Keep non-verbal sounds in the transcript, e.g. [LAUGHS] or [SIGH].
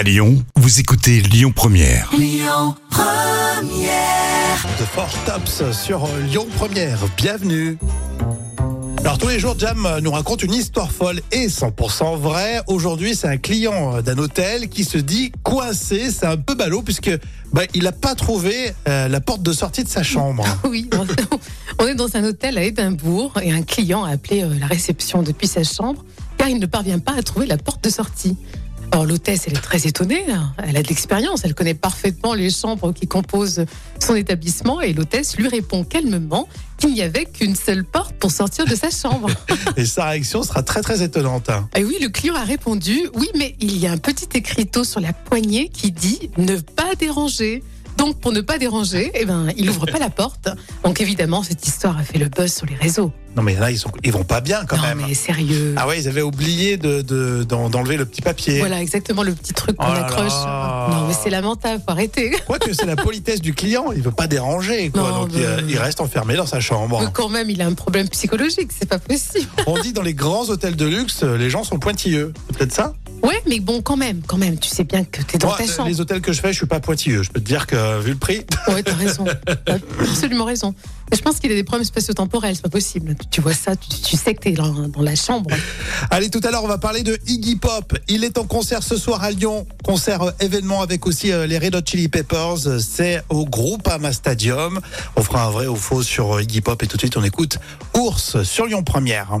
À Lyon, vous écoutez Lyon Première. de Fort Tops sur Lyon Première. Bienvenue. Alors tous les jours, Jam nous raconte une histoire folle et 100% vraie. Aujourd'hui, c'est un client d'un hôtel qui se dit coincé. C'est un peu ballot puisque bah, il n'a pas trouvé euh, la porte de sortie de sa chambre. [LAUGHS] Oui, on est dans un hôtel à Édimbourg et un client a appelé euh, la réception depuis sa chambre car il ne parvient pas à trouver la porte de sortie. Alors l'hôtesse, elle est très étonnée, hein. elle a de l'expérience, elle connaît parfaitement les chambres qui composent son établissement et l'hôtesse lui répond calmement qu'il n'y avait qu'une seule porte pour sortir de sa chambre. [LAUGHS] Et sa réaction sera très très étonnante. hein. Et oui, le client a répondu oui, mais il y a un petit écriteau sur la poignée qui dit ne pas déranger. Donc pour ne pas déranger, eh ben, il ouvre pas la porte. Donc évidemment, cette histoire a fait le buzz sur les réseaux. Non mais là, ils, sont, ils vont pas bien quand non même. mais sérieux. Ah ouais, ils avaient oublié de, de- d'en- d'enlever le petit papier. Voilà exactement le petit truc qu'on Oh là accroche. là. Non mais c'est lamentable, faut arrêter. Quoique c'est la politesse du client, il veut pas déranger, quoi. Non, donc mais- il, il reste enfermé dans sa chambre. Mais quand même, il a un problème psychologique, c'est pas possible. On dit dans les grands hôtels de luxe, les gens sont pointilleux. C'est peut-être ça? Ouais, mais bon, quand même, quand même, tu sais bien que t'es dans Moi, ta chambre. les hôtels que je fais, je suis pas pointilleux. Je peux te dire que vu le prix, Ouais, t'as raison. [LAUGHS] T'as absolument raison. Je pense qu'il a des problèmes spatio-temporels, c'est pas possible. Tu, tu vois ça, tu, tu sais que t'es dans, dans la chambre. Allez, tout à l'heure, on va parler de Iggy Pop. Il est en concert ce soir à Lyon. Concert euh, événement avec aussi euh, les Red Hot Chili Peppers. C'est au Groupama Stadium. On fera un vrai ou faux sur euh, Iggy Pop et tout de suite, on écoute Ours sur Lyon Première.